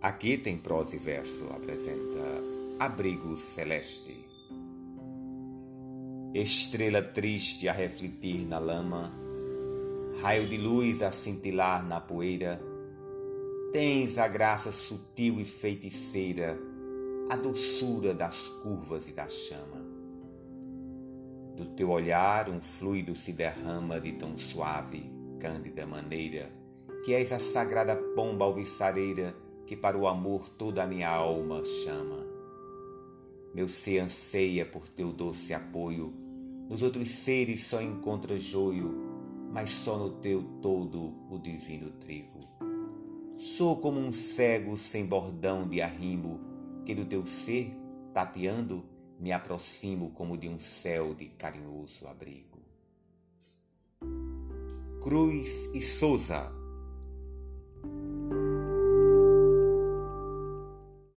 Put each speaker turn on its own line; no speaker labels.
Aqui tem prosa e verso, apresenta Abrigo Celeste. Estrela triste a refletir na lama, raio de luz a cintilar na poeira, tens a graça sutil e feiticeira, a doçura das curvas e da chama. Do teu olhar um fluido se derrama de tão suave, cândida maneira, que és a sagrada pomba alviçareira que para o amor toda a minha alma chama. Meu ser anseia por teu doce apoio, nos outros seres só encontra joio, mas só no teu todo o divino trigo. Sou como um cego sem bordão de arrimo, que do teu ser, tateando, me aproximo como de um céu de carinhoso abrigo. Cruz e Souza